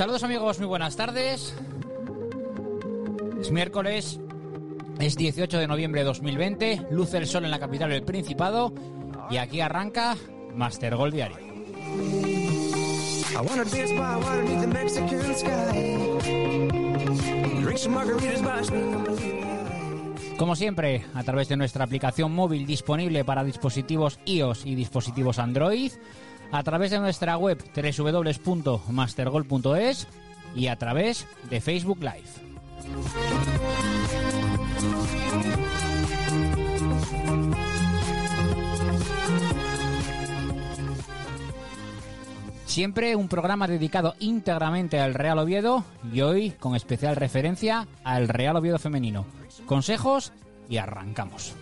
Saludos amigos, muy buenas tardes. Es miércoles, es 18 de noviembre de 2020, luce el sol en la capital del Principado y aquí arranca Master Gol Diario. Como siempre, a través de nuestra aplicación móvil disponible para dispositivos iOS y dispositivos Android, a través de nuestra web www.mastergol.es y a través de Facebook Live. Siempre un programa dedicado íntegramente al Real Oviedo y hoy con especial referencia al Real Oviedo femenino. Consejos y arrancamos.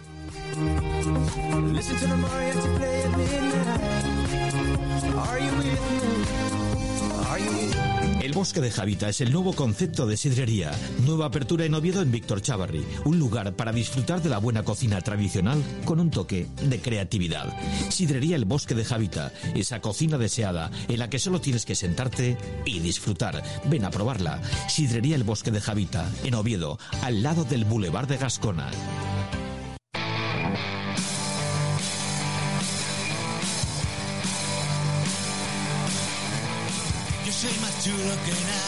El Bosque de Javita es el nuevo concepto de sidrería. Nueva apertura en Oviedo en Víctor Chavarri. Un lugar para disfrutar de la buena cocina tradicional con un toque de creatividad. Sidrería El Bosque de Javita. Esa cocina deseada en la que solo tienes que sentarte y disfrutar. Ven a probarla. Sidrería El Bosque de Javita en Oviedo, al lado del Boulevard de Gascona. to looking at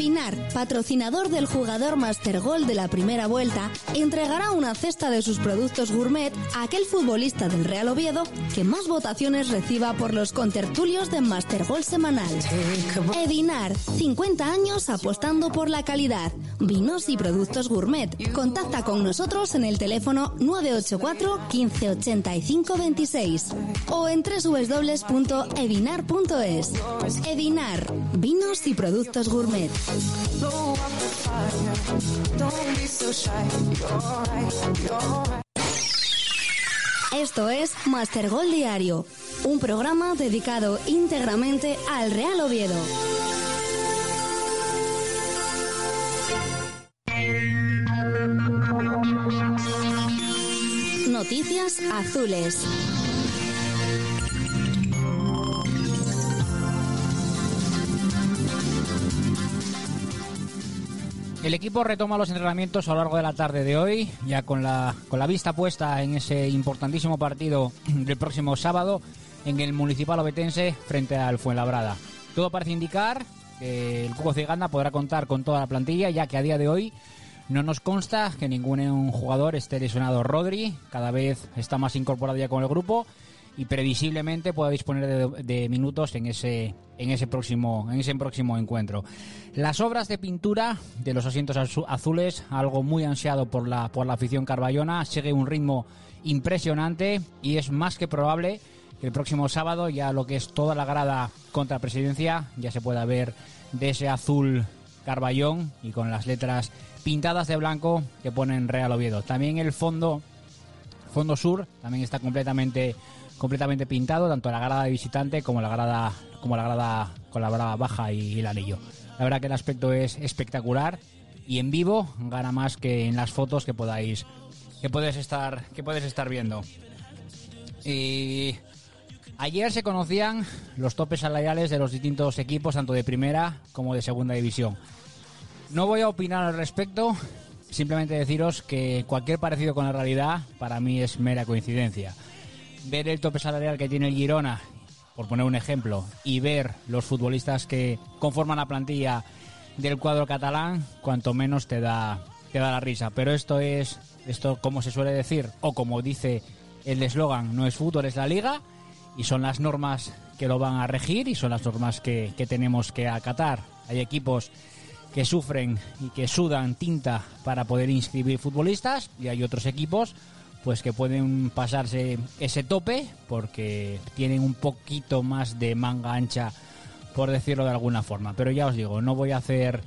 Evinar, patrocinador del jugador Master Gol de la primera vuelta, entregará una cesta de sus productos gourmet a aquel futbolista del Real Oviedo que más votaciones reciba por los contertulios de Master Gol semanal. Evinar, 50 años apostando por la calidad. Vinos y productos gourmet. Contacta con nosotros en el teléfono 984 1585 26 o en www.evinar.es. Evinar, vinos y productos gourmet. Esto es Master Gol Diario, un programa dedicado íntegramente al Real Oviedo. Noticias azules. El equipo retoma los entrenamientos a lo largo de la tarde de hoy, ya con la, con la vista puesta en ese importantísimo partido del próximo sábado en el Municipal Obetense frente al Fuenlabrada. Todo parece indicar que el Cuco Ciganda podrá contar con toda la plantilla, ya que a día de hoy no nos consta que ningún jugador esté lesionado. Rodri cada vez está más incorporado ya con el grupo y previsiblemente pueda disponer de, minutos en ese en ese próximo en ese próximo encuentro. Las obras de pintura de los asientos azules, algo muy ansiado por la por la afición carballona, sigue un ritmo impresionante y es más que probable que el próximo sábado ya lo que es toda la grada contra presidencia ya se pueda ver de ese azul carballón y con las letras pintadas de blanco que ponen Real Oviedo. También el fondo fondo sur también está completamente completamente pintado, tanto la grada de visitante como la grada como la grada con la grada baja y, el anillo. La verdad que el aspecto es espectacular y en vivo gana más que en las fotos que podáis que puedes estar que puedes estar viendo. Y ayer se conocían los topes salariales de los distintos equipos tanto de primera como de segunda división. No voy a opinar al respecto, simplemente deciros que cualquier parecido con la realidad para mí es mera coincidencia. Ver el tope salarial que tiene el Girona, por poner un ejemplo, y ver los futbolistas que conforman la plantilla del cuadro catalán, cuanto menos te da, te da la risa. Pero esto es, esto como se suele decir, o como dice el eslogan, no es fútbol, es la liga, y son las normas que lo van a regir y son las normas que, que tenemos que acatar. Hay equipos que sufren y que sudan tinta para poder inscribir futbolistas y hay otros equipos pues que pueden pasarse ese tope porque tienen un poquito más de manga ancha por decirlo de alguna forma. Pero ya os digo no voy a hacer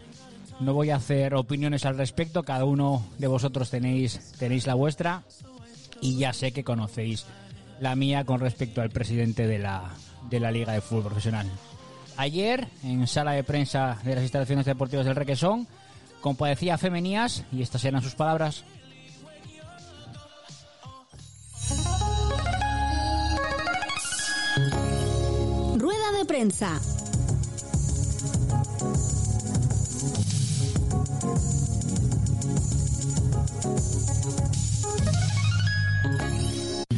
no voy a hacer opiniones al respecto. Cada uno de vosotros tenéis tenéis la vuestra y ya sé que conocéis la mía con respecto al presidente de la de la Liga de Fútbol Profesional. Ayer, en sala de prensa de las instalaciones deportivas del Requesón, compadecía Femenías y estas eran sus palabras. De prensa.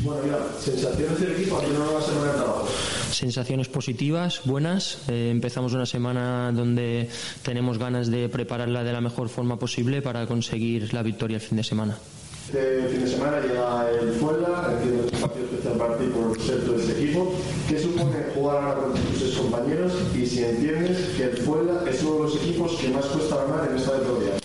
Bueno, mira, sensaciones del equipo aquí una nueva semana de trabajo sensaciones positivas, buenas. Eh, empezamos una semana donde tenemos ganas de prepararla de la mejor forma posible para conseguir la victoria el fin de semana. Este fin de semana llega el Fuela, entiendo que es un partido especial para ti por ser todo este equipo. ¿Qué supone jugar ahora con compañeros y si entiendes que el Fuela es uno de los equipos que más cuesta ganar en esta categoría?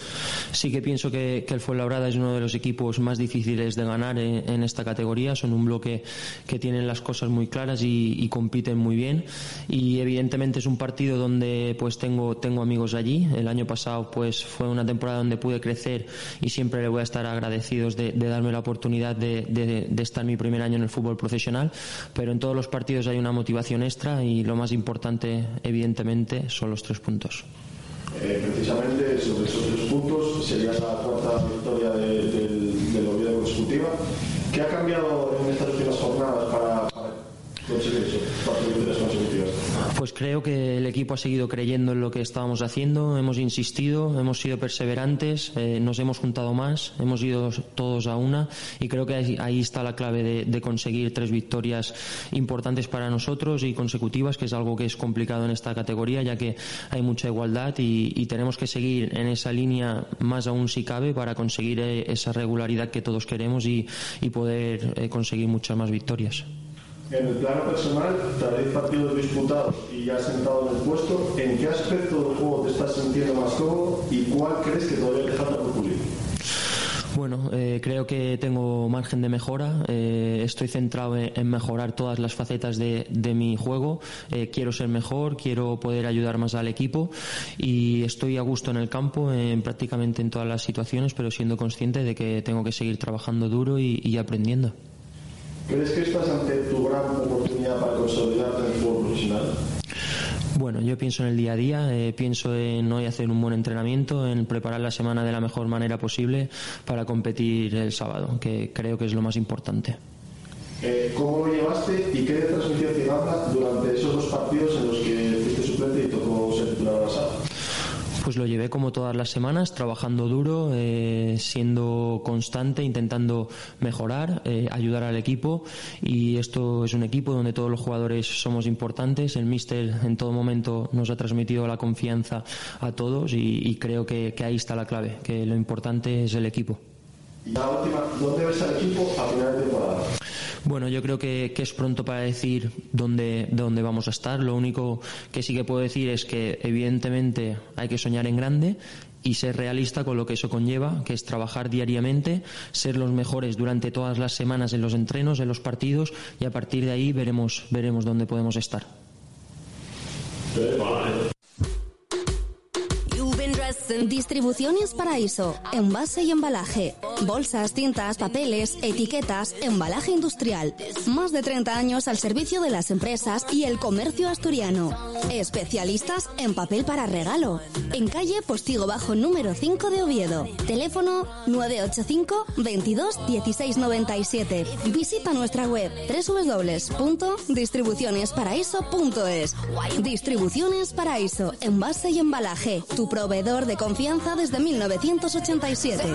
Sí que pienso que, que el Fuenlabrada es uno de los equipos más difíciles de ganar en, esta categoría. Son un bloque que tienen las cosas muy claras y, compiten muy bien. Y evidentemente es un partido donde pues tengo, tengo amigos allí. El año pasado pues fue una temporada donde pude crecer y siempre le voy a estar agradecidos de, darme la oportunidad de estar mi primer año en el fútbol profesional. Pero en todos los partidos hay una motivación extra y lo más importante evidentemente son los tres puntos. Eh, precisamente sobre esos tres puntos sería la cuarta victoria de, del, del consecutiva. ¿Qué ha cambiado en estas últimas jornadas Pues creo que el equipo ha seguido creyendo en lo que estábamos haciendo, hemos insistido, hemos sido perseverantes, eh, nos hemos juntado más, hemos ido todos a una y creo que ahí, está la clave de, conseguir tres victorias importantes para nosotros y consecutivas, que es algo que es complicado en esta categoría ya que hay mucha igualdad y, tenemos que seguir en esa línea más aún si cabe para conseguir eh, esa regularidad que todos queremos y, poder eh, conseguir muchas más victorias. En el plano personal, tras partidos disputados y ya sentado en el puesto, ¿en qué aspecto del juego te estás sintiendo más cómodo y cuál crees que todavía te falta por pulir? Bueno, eh, creo que tengo margen de mejora. Eh, estoy centrado en, mejorar todas las facetas de, mi juego. Eh, quiero ser mejor, quiero poder ayudar más al equipo y estoy a gusto en el campo, en prácticamente en todas las situaciones, pero siendo consciente de que tengo que seguir trabajando duro y aprendiendo. ¿Crees que estás ante tu gran oportunidad para consolidarte en el fútbol profesional? Bueno, yo pienso en el día a día, eh, pienso en hoy hacer un buen entrenamiento, en preparar la semana de la mejor manera posible para competir el sábado, que creo que es lo más importante. Eh, ¿Cómo lo llevaste y qué transmisión te durante esos dos partidos en los que fuiste suplente y tocó ser titular la sala? Pues lo llevé como todas las semanas, trabajando duro, eh, siendo constante, intentando mejorar, eh, ayudar al equipo. Y esto es un equipo donde todos los jugadores somos importantes. El míster en todo momento nos ha transmitido la confianza a todos y, creo que, ahí está la clave, que lo importante es el equipo. La última, ¿dónde ves al equipo a final de temporada? Bueno, yo creo que, es pronto para decir dónde, dónde vamos a estar. Lo único que sí que puedo decir es que evidentemente hay que soñar en grande y ser realista con lo que eso conlleva, que es trabajar diariamente, ser los mejores durante todas las semanas en los entrenos, en los partidos y a partir de ahí veremos, veremos dónde podemos estar. Distribuciones Paraíso, envase y embalaje. Bolsas, tintas, papeles, etiquetas, embalaje industrial. Más de 30 años al servicio de las empresas y el comercio asturiano. Especialistas en papel para regalo. En calle Postigo Bajo número 5 de Oviedo. Teléfono 985 22 16 97. Visita nuestra web www.distribucionesparaíso.es. Distribuciones Paraíso, envase y embalaje. Tu proveedor de confianza desde 1987.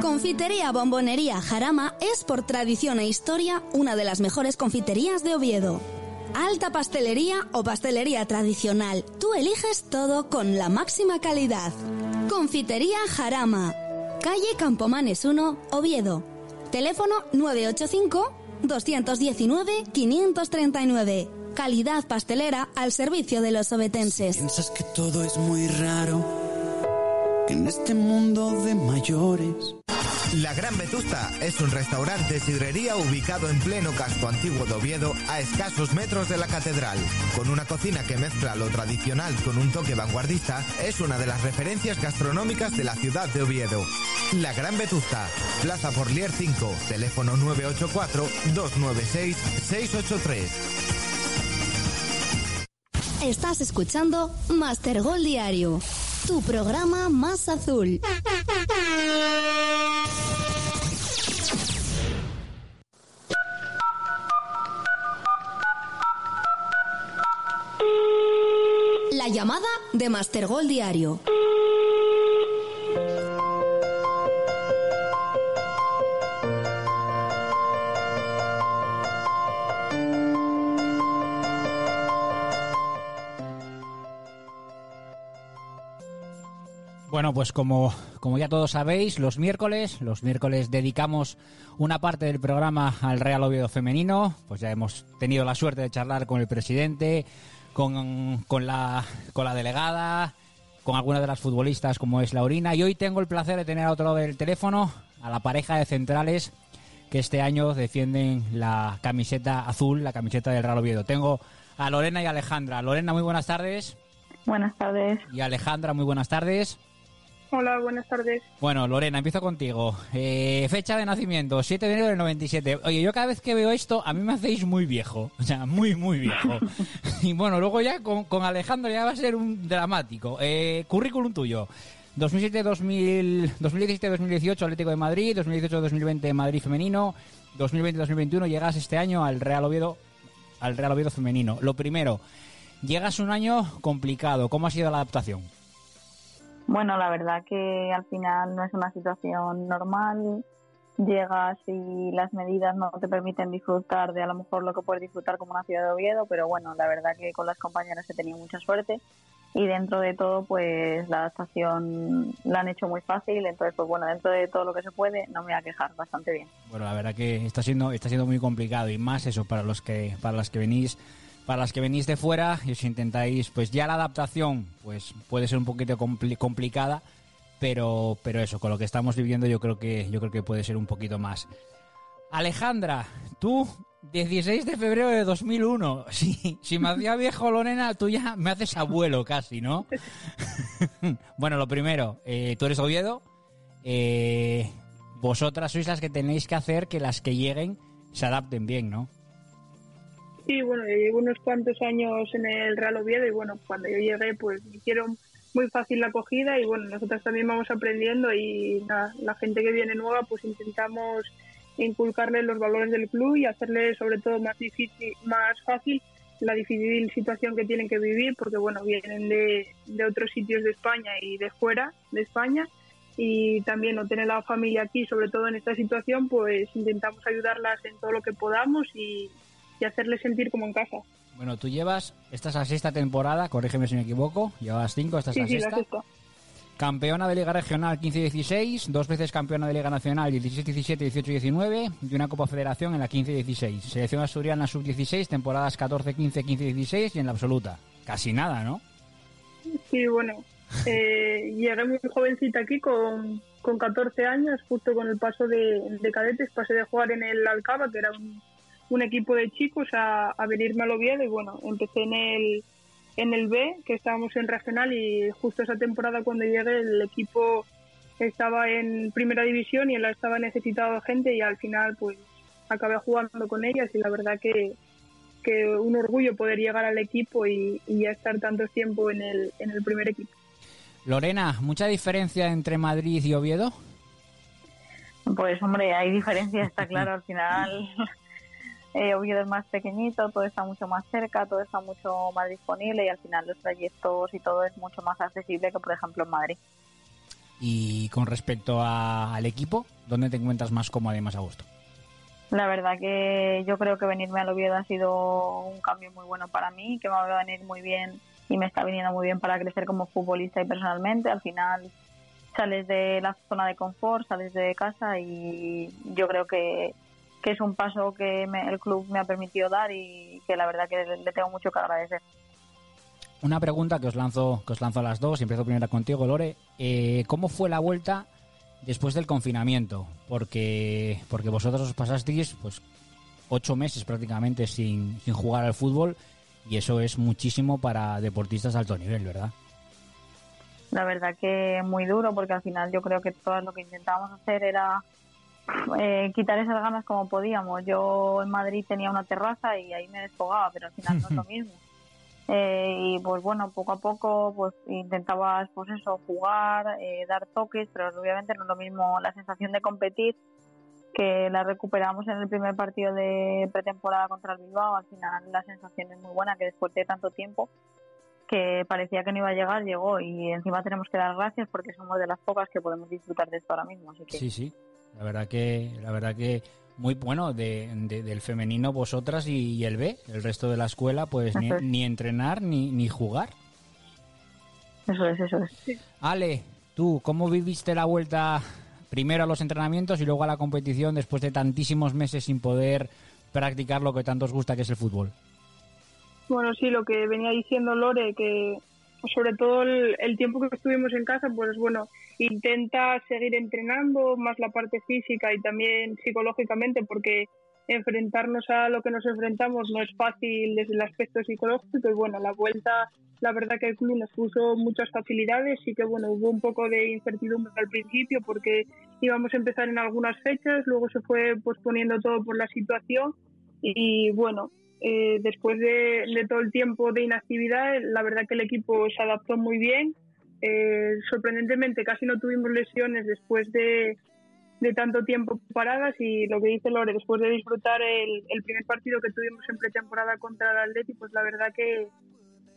Confitería Bombonería Jarama es por tradición e historia una de las mejores confiterías de Oviedo. Alta pastelería o pastelería tradicional, tú eliges todo con la máxima calidad. Confitería Jarama, calle Campomanes 1, Oviedo. Teléfono 985 219 539. Calidad pastelera al servicio de los obetenses. Piensas que todo es muy raro en este mundo de mayores. La Gran Vetusta es un restaurante sidrería ubicado en pleno casco antiguo de Oviedo, a escasos metros de la catedral. Con una cocina que mezcla lo tradicional con un toque vanguardista, es una de las referencias gastronómicas de la ciudad de Oviedo. La Gran Vetusta, Plaza Porlier 5, teléfono 984-296-683. Estás escuchando Master Gold Diario, tu programa más azul. La llamada de Master Gold Diario. Bueno, pues como, como ya todos sabéis, los miércoles, los miércoles dedicamos una parte del programa al Real Oviedo femenino. Pues ya hemos tenido la suerte de charlar con el presidente, con, con la, con la delegada, con algunas de las futbolistas como es Laurina. Y hoy tengo el placer de tener a otro lado del teléfono a la pareja de centrales que este año defienden la camiseta azul, la camiseta del Real Oviedo. Tengo a Lorena y Alejandra. Lorena, muy buenas tardes. Buenas tardes. Y Alejandra, muy buenas tardes. Hola, buenas tardes. Bueno, Lorena, empiezo contigo. Eh, fecha de nacimiento, 7 de enero del 97. Oye, yo cada vez que veo esto, a mí me hacéis muy viejo. O sea, muy, muy viejo. y bueno, luego ya con, con Alejandro ya va a ser un dramático. Eh, currículum tuyo. 2007-2000, 2017-2018 Atlético de Madrid, 2018-2020 Madrid femenino, 2020-2021 llegas este año al Real Oviedo, al Real Oviedo femenino. Lo primero, llegas un año complicado. ¿Cómo ha sido la adaptación? Bueno, la verdad que al final no es una situación normal. Llegas y las medidas no te permiten disfrutar de a lo mejor lo que puedes disfrutar como una ciudad de Oviedo, pero bueno, la verdad que con las compañeras he tenido mucha suerte y dentro de todo pues la adaptación la han hecho muy fácil, entonces pues bueno, dentro de todo lo que se puede no me voy a quejar bastante bien. Bueno, la verdad que está siendo está siendo muy complicado y más eso para los que para las que venís para las que venís de fuera y os intentáis, pues ya la adaptación pues puede ser un poquito compli- complicada, pero, pero eso, con lo que estamos viviendo yo creo que yo creo que puede ser un poquito más. Alejandra, tú 16 de febrero de 2001. Si, si me hacía viejo Lorena, tú ya me haces abuelo casi, ¿no? bueno, lo primero, eh, tú eres Oviedo. eh, vosotras sois las que tenéis que hacer que las que lleguen se adapten bien, ¿no? Sí, bueno, yo llevo unos cuantos años en el Real Oviedo y bueno, cuando yo llegué pues hicieron muy fácil la acogida y bueno, nosotros también vamos aprendiendo y la gente que viene nueva pues intentamos inculcarles los valores del club y hacerles sobre todo más difícil, más fácil la difícil situación que tienen que vivir porque bueno, vienen de, de otros sitios de España y de fuera de España y también no tener la familia aquí, sobre todo en esta situación, pues intentamos ayudarlas en todo lo que podamos y, y hacerles sentir como en casa. Bueno, tú llevas, esta es la sexta temporada, corrígeme si me equivoco, llevas cinco, esta es Sí, la sí, la sexta. sexta. Campeona de Liga Regional 15-16, dos veces campeona de Liga Nacional 17-17, 18-19 y una Copa Federación en la 15-16. Selección asturiana sub-16, temporadas 14-15, 15-16 y en la absoluta. Casi nada, ¿no? Sí, bueno, eh, llegué muy jovencita aquí con, con 14 años, justo con el paso de, de cadetes, pasé de jugar en el Alcaba, que era un, un equipo de chicos, a, a venirme al Oviedo y bueno, empecé en el, en el B, que estábamos en regional y justo esa temporada cuando llegué el equipo estaba en primera división y él estaba necesitado de gente y al final pues acabé jugando con ellas y la verdad que, que un orgullo poder llegar al equipo y, y ya estar tanto tiempo en el, en el primer equipo. Lorena, ¿mucha diferencia entre Madrid y Oviedo? Pues hombre, hay diferencias, está claro, al final eh, Oviedo es más pequeñito, todo está mucho más cerca, todo está mucho más disponible y al final los trayectos y todo es mucho más accesible que por ejemplo en Madrid. Y con respecto a- al equipo, ¿dónde te encuentras más cómodo y más a gusto? La verdad que yo creo que venirme al Oviedo ha sido un cambio muy bueno para mí, que me va a venir muy bien y me está viniendo muy bien para crecer como futbolista y personalmente. Al final sales de la zona de confort, sales de casa y yo creo que, que es un paso que me- el club me ha permitido dar y que la verdad que le, le tengo mucho que agradecer. Una pregunta que os lanzo, que os lanzo a las dos, y empiezo primero contigo, Lore. Eh, ¿Cómo fue la vuelta después del confinamiento? Porque, porque vosotros os pasasteis pues ocho meses prácticamente sin, sin jugar al fútbol y eso es muchísimo para deportistas de alto nivel, ¿verdad? La verdad que muy duro porque al final yo creo que todo lo que intentábamos hacer era eh, quitar esas ganas como podíamos. Yo en Madrid tenía una terraza y ahí me desfogaba, pero al final no es lo mismo. Eh, y pues bueno, poco a poco pues intentabas pues eso, jugar, eh, dar toques, pero obviamente no es lo mismo la sensación de competir que la recuperamos en el primer partido de pretemporada contra el Bilbao. Al final la sensación es muy buena que después de tanto tiempo que parecía que no iba a llegar, llegó y encima tenemos que dar gracias porque somos de las pocas que podemos disfrutar de esto ahora mismo. Así que Sí, sí. La verdad que, la verdad que muy bueno de, de- del femenino vosotras y, y el B, el resto de la escuela, pues ni, Eso es. ni entrenar ni, ni jugar. eso es, eso es. Ale, tú, ¿cómo viviste la vuelta primero a los entrenamientos y luego a la competición después de tantísimos meses sin poder practicar lo que tanto os gusta que es el fútbol? Bueno, sí, lo que venía diciendo Lore, que sobre todo el, tiempo que estuvimos en casa, pues bueno, intenta seguir entrenando más la parte física y también psicológicamente, porque enfrentarnos a lo que nos enfrentamos no es fácil desde el aspecto psicológico y bueno, la vuelta, la verdad que el club nos puso muchas facilidades y que bueno, hubo un poco de incertidumbre al principio porque íbamos a empezar en algunas fechas, luego se fue posponiendo todo por la situación y bueno, eh, después de, de todo el tiempo de inactividad, la verdad que el equipo se adaptó muy bien. Eh, sorprendentemente, casi no tuvimos lesiones después de, de tanto tiempo paradas y lo que dice Lore, después de disfrutar el, el primer partido que tuvimos en pretemporada contra el Atleti, pues la verdad que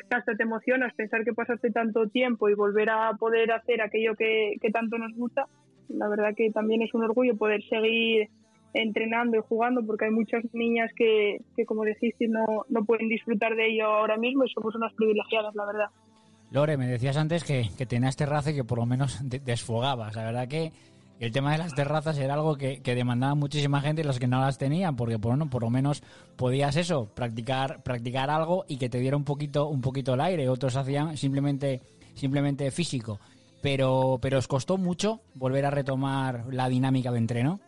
hasta te emocionas pensar que pasaste tanto tiempo y volver a poder hacer aquello que, que tanto nos gusta. La verdad que también es un orgullo poder seguir entrenando y jugando porque hay muchas niñas que, que como decís, no, no pueden disfrutar de ello ahora mismo y somos unas privilegiadas, la verdad. Lore, me decías antes que, que tenías terraza y que por lo menos de- desfogabas. La verdad que el tema de las terrazas era algo que, que demandaba muchísima gente y los que no las tenían, porque por, por lo menos podías eso, practicar, practicar algo y que te diera un poquito, un poquito el aire. Otros hacían simplemente, simplemente físico. Pero, pero os costó mucho volver a retomar la dinámica de entreno.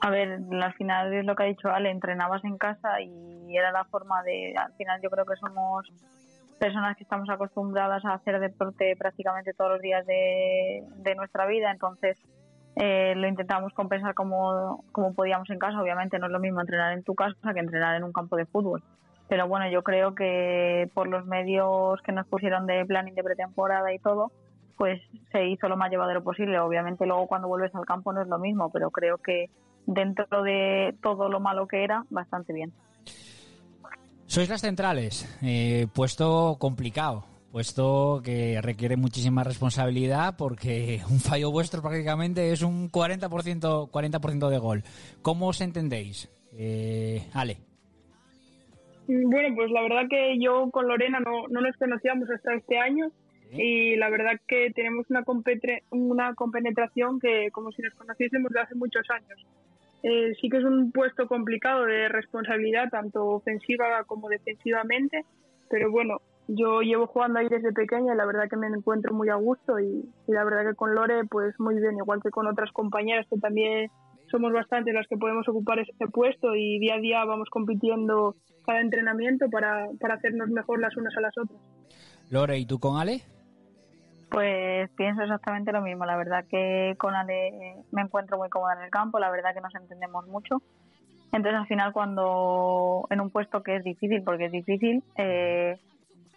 A ver, al final es lo que ha dicho Ale, entrenabas en casa y era la forma de, al final yo creo que somos personas que estamos acostumbradas a hacer deporte prácticamente todos los días de, de nuestra vida, entonces eh, lo intentamos compensar como, como podíamos en casa. Obviamente no es lo mismo entrenar en tu casa que entrenar en un campo de fútbol. Pero bueno, yo creo que por los medios que nos pusieron de planning de pretemporada y todo, pues se hizo lo más llevadero posible. Obviamente luego cuando vuelves al campo no es lo mismo, pero creo que dentro de todo lo malo que era, bastante bien. Sois las centrales, eh, puesto complicado, puesto que requiere muchísima responsabilidad porque un fallo vuestro prácticamente es un 40%, 40 de gol. ¿Cómo os entendéis? Eh, Ale. Bueno, pues la verdad que yo con Lorena no, no nos conocíamos hasta este año y la verdad que tenemos una, una compenetración que como si nos conociésemos de hace muchos años. Eh, sí que es un puesto complicado de responsabilidad, tanto ofensiva como defensivamente, pero bueno, yo llevo jugando ahí desde pequeña y la verdad que me encuentro muy a gusto y, la verdad que con Lore pues muy bien, igual que con otras compañeras que también somos bastantes las que podemos ocupar ese puesto y día a día vamos compitiendo cada entrenamiento para, para hacernos mejor las unas a las otras. Lore, ¿y tú con Ale? Pues pienso exactamente lo mismo. La verdad que con Ale me encuentro muy cómoda en el campo, la verdad que nos entendemos mucho. Entonces al final cuando en un puesto que es difícil, porque es difícil, eh,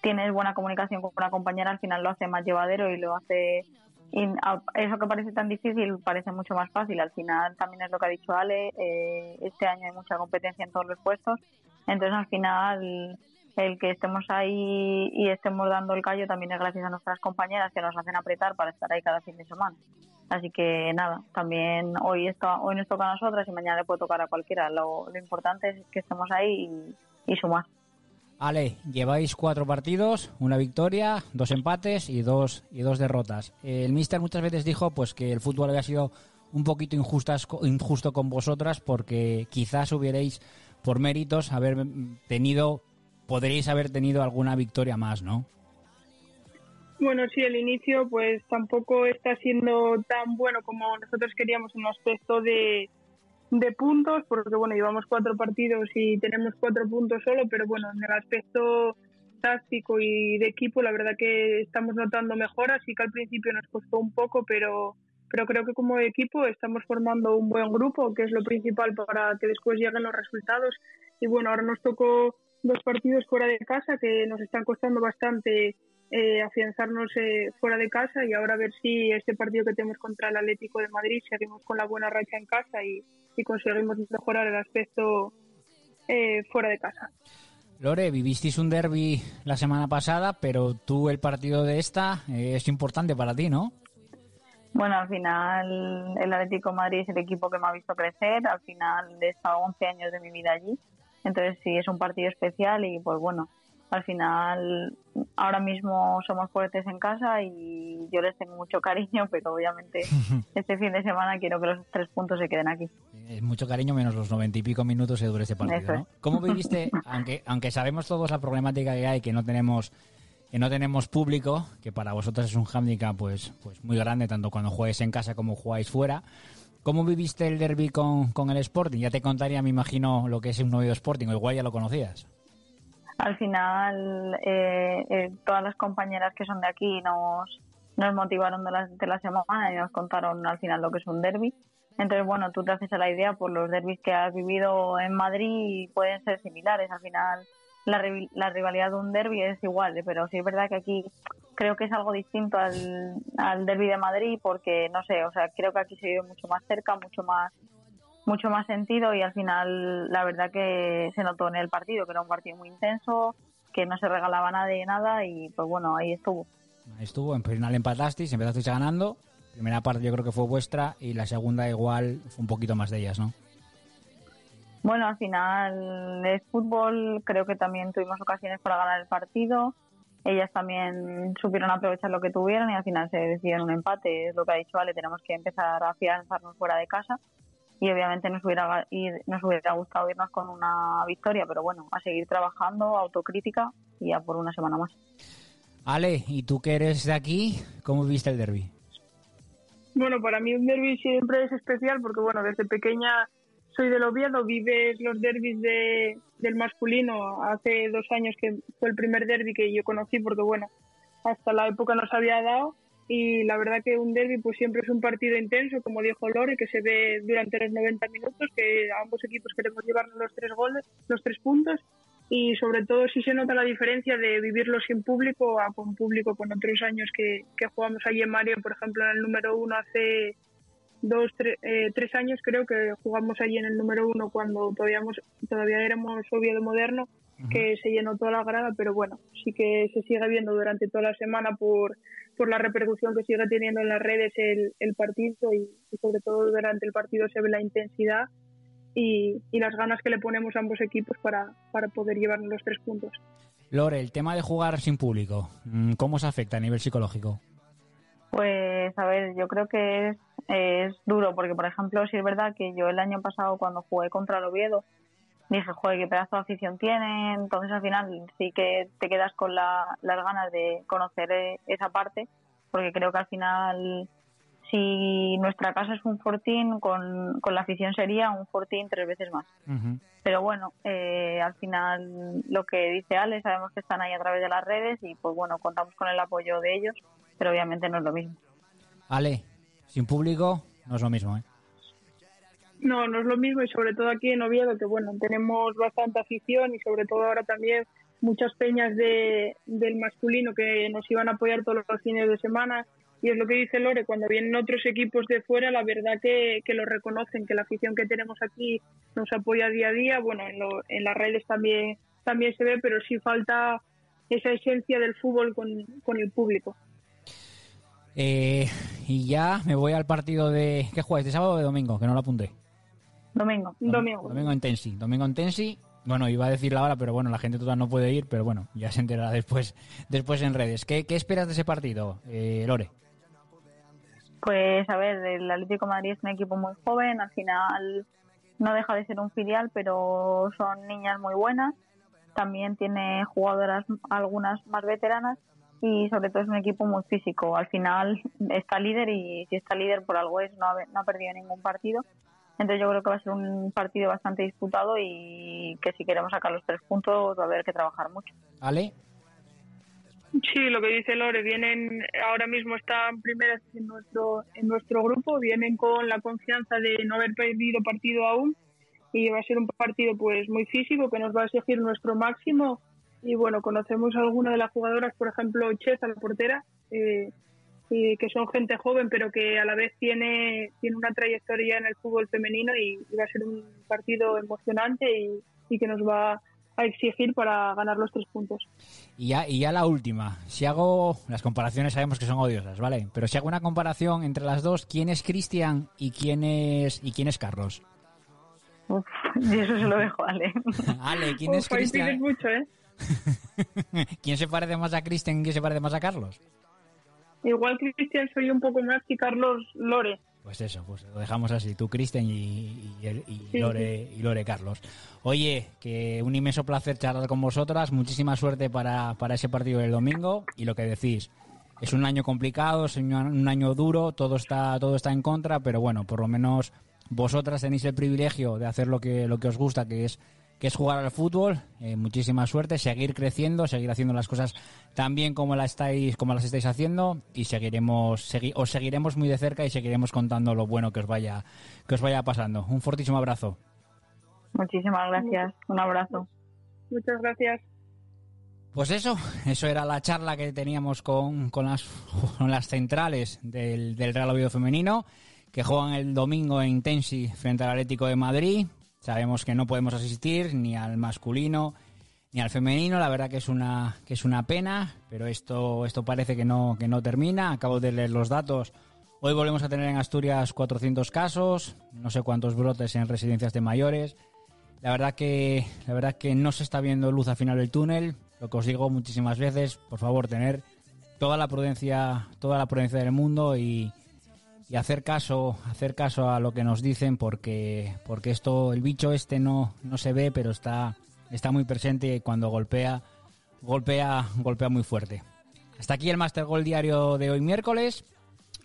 tienes buena comunicación con una compañera, al final lo hace más llevadero y lo hace... eso que parece tan difícil parece mucho más fácil. Al final también es lo que ha dicho Ale, eh, este año hay mucha competencia en todos los puestos. Entonces al final el que estemos ahí y estemos dando el callo también es gracias a nuestras compañeras que nos hacen apretar para estar ahí cada fin de semana. Así que nada, también hoy, está, hoy nos toca a nosotras y mañana le puede tocar a cualquiera. Lo, importante es que estemos ahí y, sumar. Ale, lleváis cuatro partidos, una victoria, dos empates y dos, y dos derrotas. El míster muchas veces dijo pues que el fútbol había sido un poquito injustas, injusto con vosotras porque quizás hubierais, por méritos, haber tenido podréis haber tenido alguna victoria más, ¿no? Bueno, sí, el inicio pues tampoco está siendo tan bueno como nosotros queríamos en aspecto de, de puntos, porque bueno, llevamos cuatro partidos y tenemos cuatro puntos solo, pero bueno, en el aspecto táctico y de equipo, la verdad que estamos notando mejoras, sí que al principio nos costó un poco, pero, pero creo que como equipo estamos formando un buen grupo, que es lo principal para que después lleguen los resultados. Y bueno, ahora nos tocó dos partidos fuera de casa que nos están costando bastante eh, afianzarnos eh, fuera de casa y ahora a ver si este partido que tenemos contra el Atlético de Madrid seguimos con la buena racha en casa y, conseguimos mejorar el aspecto eh, fuera de casa. Lore, vivisteis un derby la semana pasada, pero tú el partido de esta es importante para ti, ¿no? Bueno, al final el Atlético de Madrid es el equipo que me ha visto crecer. Al final he estado 11 años de mi vida allí entonces sí, es un partido especial y pues bueno, al final ahora mismo somos fuertes en casa y yo les tengo mucho cariño, pero obviamente este fin de semana quiero que los tres puntos se queden aquí. Es mucho cariño menos los noventa y pico minutos que dure ese partido, ¿no? ¿Cómo viviste, aunque, aunque sabemos todos la problemática que hay, que no tenemos que no tenemos público, que para vosotros es un hándicap pues, pues muy grande, tanto cuando juegues en casa como jugáis fuera, ¿Cómo viviste el derby con, con el Sporting? Ya te contaría, me imagino, lo que es un nuevo Sporting, o igual ya lo conocías. Al final, eh, eh, todas las compañeras que son de aquí nos, nos motivaron de la, de la semana y nos contaron al final lo que es un derby. Entonces, bueno, tú te haces a la idea por los derbis que has vivido en Madrid y pueden ser similares. Al final, la, la rivalidad de un derby es igual, pero sí es verdad que aquí creo que es algo distinto al, al derby de Madrid porque, no sé, o sea, creo que aquí se vive mucho más cerca, mucho más mucho más sentido y al final la verdad que se notó en el partido, que era un partido muy intenso, que no se regalaba nada de nada y pues bueno, ahí estuvo. Ahí estuvo, en final empatasteis, empezasteis ganando, primera parte yo creo que fue vuestra y la segunda igual fue un poquito más de ellas, ¿no? Bueno, al final es fútbol, creo que también tuvimos ocasiones para ganar el partido. Ellas también supieron aprovechar lo que tuvieron y al final se decidió un empate. Es lo que ha dicho Ale, tenemos que empezar a afianzarnos fuera de casa y obviamente nos hubiera, nos hubiera gustado irnos con una victoria, pero bueno, a seguir trabajando, autocrítica y ya por una semana más. Ale, ¿y tú que eres de aquí, cómo viste el derby? Bueno, para mí un derby siempre es especial porque, bueno, desde pequeña soy del Oviedo, vives los derbis de, del masculino. Hace dos años que fue el primer derby que yo conocí porque, bueno, hasta la época no se había dado y la verdad que un derby pues siempre es un partido intenso, como dijo Lore, que se ve durante los 90 minutos, que ambos equipos queremos llevarnos los tres goles, los tres puntos y sobre todo sí se nota la diferencia de vivirlo sin público a con público con otros años que, que jugamos allí en Mario, por ejemplo, en el número uno hace dos, eh, tres años creo que jugamos allí en el número uno cuando todavía, todavía éramos Oviedo Moderno, que se llenó toda la grada, pero bueno, sí que se sigue viendo durante toda la semana por, por la repercusión que sigue teniendo en las redes el, el partido y, sobre todo durante el partido se ve la intensidad y, y las ganas que le ponemos a ambos equipos para, para poder llevarnos los tres puntos. Lore, el tema de jugar sin público, mm, ¿cómo se afecta a nivel psicológico? Pues a ver, yo creo que es, es duro porque, por ejemplo, si es verdad que yo el año pasado cuando jugué contra el Oviedo dije, joder, qué pedazo de afición tiene, entonces al final sí que te quedas con la, las ganas de conocer eh, esa parte porque creo que al final si nuestra casa es un fortín, con, con la afición sería un fortín tres veces más. Pero bueno, eh, al final lo que dice Ale, sabemos que están ahí a través de las redes y pues bueno, contamos con el apoyo de ellos, pero obviamente no es lo mismo. Ale, sin público no es lo mismo, ¿eh? No, no es lo mismo y sobre todo aquí en Oviedo, que bueno, tenemos bastante afición y sobre todo ahora también muchas peñas de, del masculino que nos iban a apoyar todos los fines de semana y es lo que dice Lore, cuando vienen otros equipos de fuera, la verdad que, que lo reconocen, que la afición que tenemos aquí nos apoya día a día, bueno, en, en las redes también, también se ve, pero sí falta esa esencia del fútbol con, con el público. Eh, y ya me voy al partido de... ¿Qué juegas? ¿De sábado o de domingo? Que no lo apunté. Domingo. Domingo. Domingo en Tensi. Domingo en Tensi. Bueno, iba a decir la hora, pero bueno, la gente total no puede ir, pero bueno, ya se enterará después, después en redes. ¿Qué, qué esperas de ese partido, eh, Lore? Pues a ver, el Atlético de Madrid es un equipo muy joven, al final no deja de ser un filial, pero son niñas muy buenas. También tiene jugadoras algunas más veteranas y sobre todo es un equipo muy físico. Al final está líder y si está líder por algo es, no ha, no ha perdido ningún partido. Entonces yo creo que va a ser un partido bastante disputado y que si queremos sacar los tres puntos va a haber que trabajar mucho. ¿Ale? Sí, lo que dice Lore, vienen, ahora mismo están primeras en nuestro, en nuestro grupo, vienen con la confianza de no haber perdido partido aún y va a ser un partido pues muy físico que nos va a exigir nuestro máximo y bueno, conocemos a alguna de las jugadoras, por ejemplo, Cheza, la portera, eh, y que son gente joven pero que a la vez tiene, tiene una trayectoria en el fútbol femenino y, va a ser un partido emocionante y, y que nos va a exigir para ganar los tres puntos. Y ya, y ya la última. Si hago. Las comparaciones sabemos que son odiosas, ¿vale? Pero si hago una comparación entre las dos, ¿quién es Cristian y quién es, y quién es Carlos? Uf, y eso se lo dejo a Ale. Ale, ¿quién es Cristian? mucho, ¿eh? ¿Quién se parece más a Cristian y quién se parece más a Carlos? Igual Cristian soy un poco más que Carlos Lore. Pues eso, pues lo dejamos así, tú Cristian y, Lore, y Lore Carlos. Oye, que un inmenso placer charlar con vosotras, muchísima suerte para, para ese partido del domingo y lo que decís, es un año complicado, es un año duro, todo está, todo está en contra, pero bueno, por lo menos vosotras tenéis el privilegio de hacer lo que, lo que os gusta, que es que es jugar al fútbol. Eh, muchísima suerte, seguir creciendo, seguir haciendo las cosas tan bien como, la estáis, como las estáis haciendo y seguiremos, os seguiremos muy de cerca y seguiremos contando lo bueno que os vaya, que os vaya pasando. Un fortísimo abrazo. Muchísimas gracias. Un abrazo. Muchas gracias. Pues eso, eso era la charla que teníamos con, con, las, con las centrales del, del Real Oviedo Femenino, que juegan el domingo en Tensi frente al Atlético de Madrid. Sabemos que no podemos asistir ni al masculino ni al femenino, la verdad que es una que es una pena, pero esto esto parece que no que no termina. Acabo de leer los datos. Hoy volvemos a tener en Asturias 400 casos, no sé cuántos brotes en residencias de mayores. La verdad que la verdad que no se está viendo luz al final del túnel. Lo que os digo muchísimas veces, por favor, tener toda la prudencia, toda la prudencia del mundo y, y hacer caso, hacer caso a lo que nos dicen porque, porque esto, el bicho este no, no se ve, pero está, está muy presente y cuando golpea, golpea, golpea muy fuerte. Hasta aquí el Master Goal diario de hoy miércoles.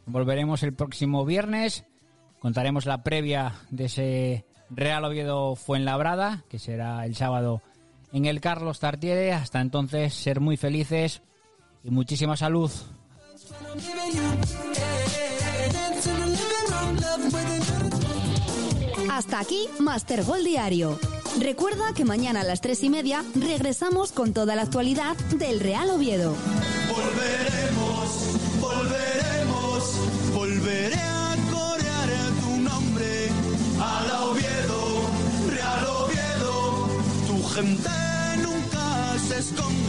Volveremos el próximo viernes. Contaremos la previa de ese Real Oviedo Fuenlabrada, que será el sábado en el Carlos Tartiere. Hasta entonces, ser muy felices y muchísima salud. Hasta aquí Master Goal Diario. Recuerda que mañana a las tres y media regresamos con toda la actualidad del Real Oviedo. Volveremos, volveremos, volveré a corear tu nombre. Al Oviedo, Real Oviedo, tu gente nunca se esconde.